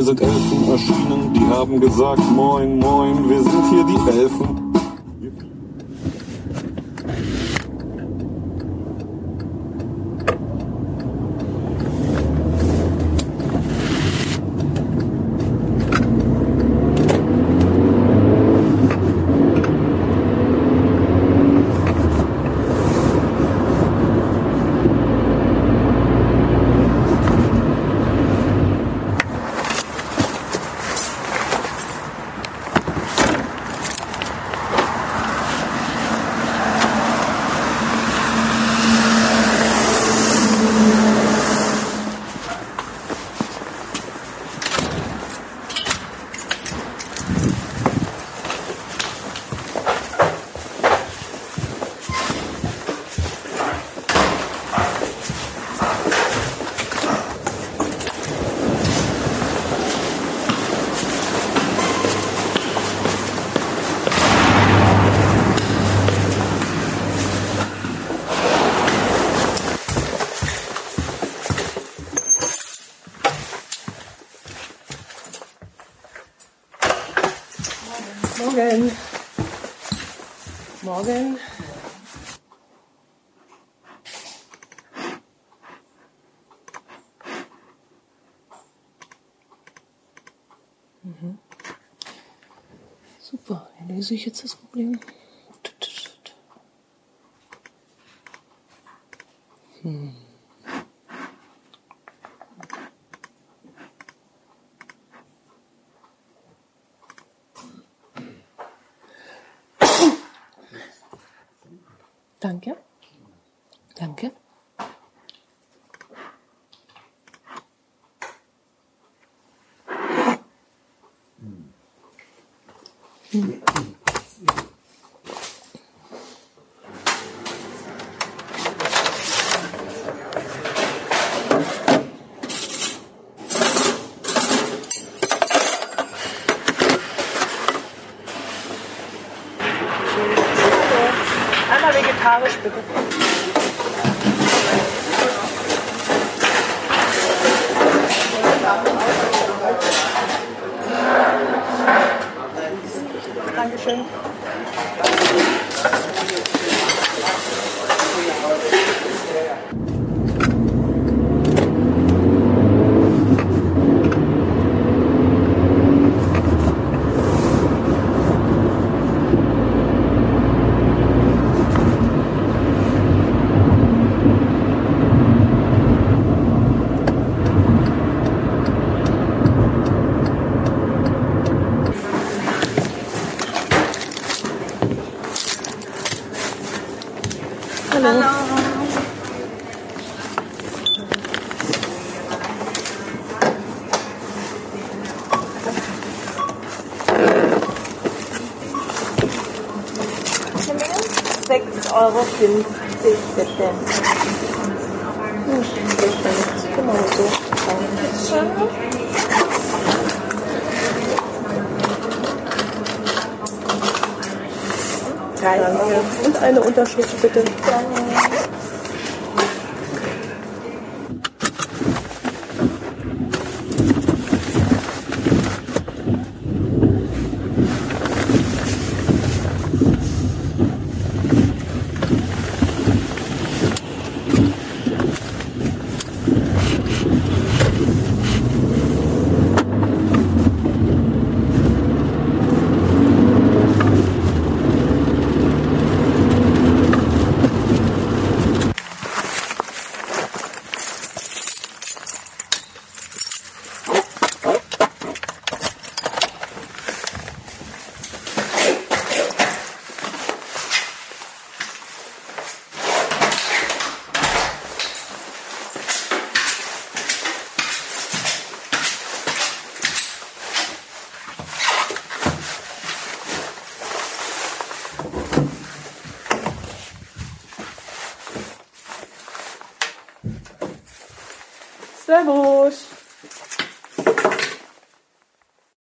mir sind Elfen erschienen, die haben gesagt, moin, moin, wir sind hier die Elfen. Morgen. Morgen. Mhm. Super, wie löse ich jetzt das Problem? Hm. Danke. Danke. Einmal vegetarisch bitte. Dankeschön. Hallo. Sechs Euro fünfzig bitte. Genau so. Danke. Und eine Unterschrift bitte. Nos!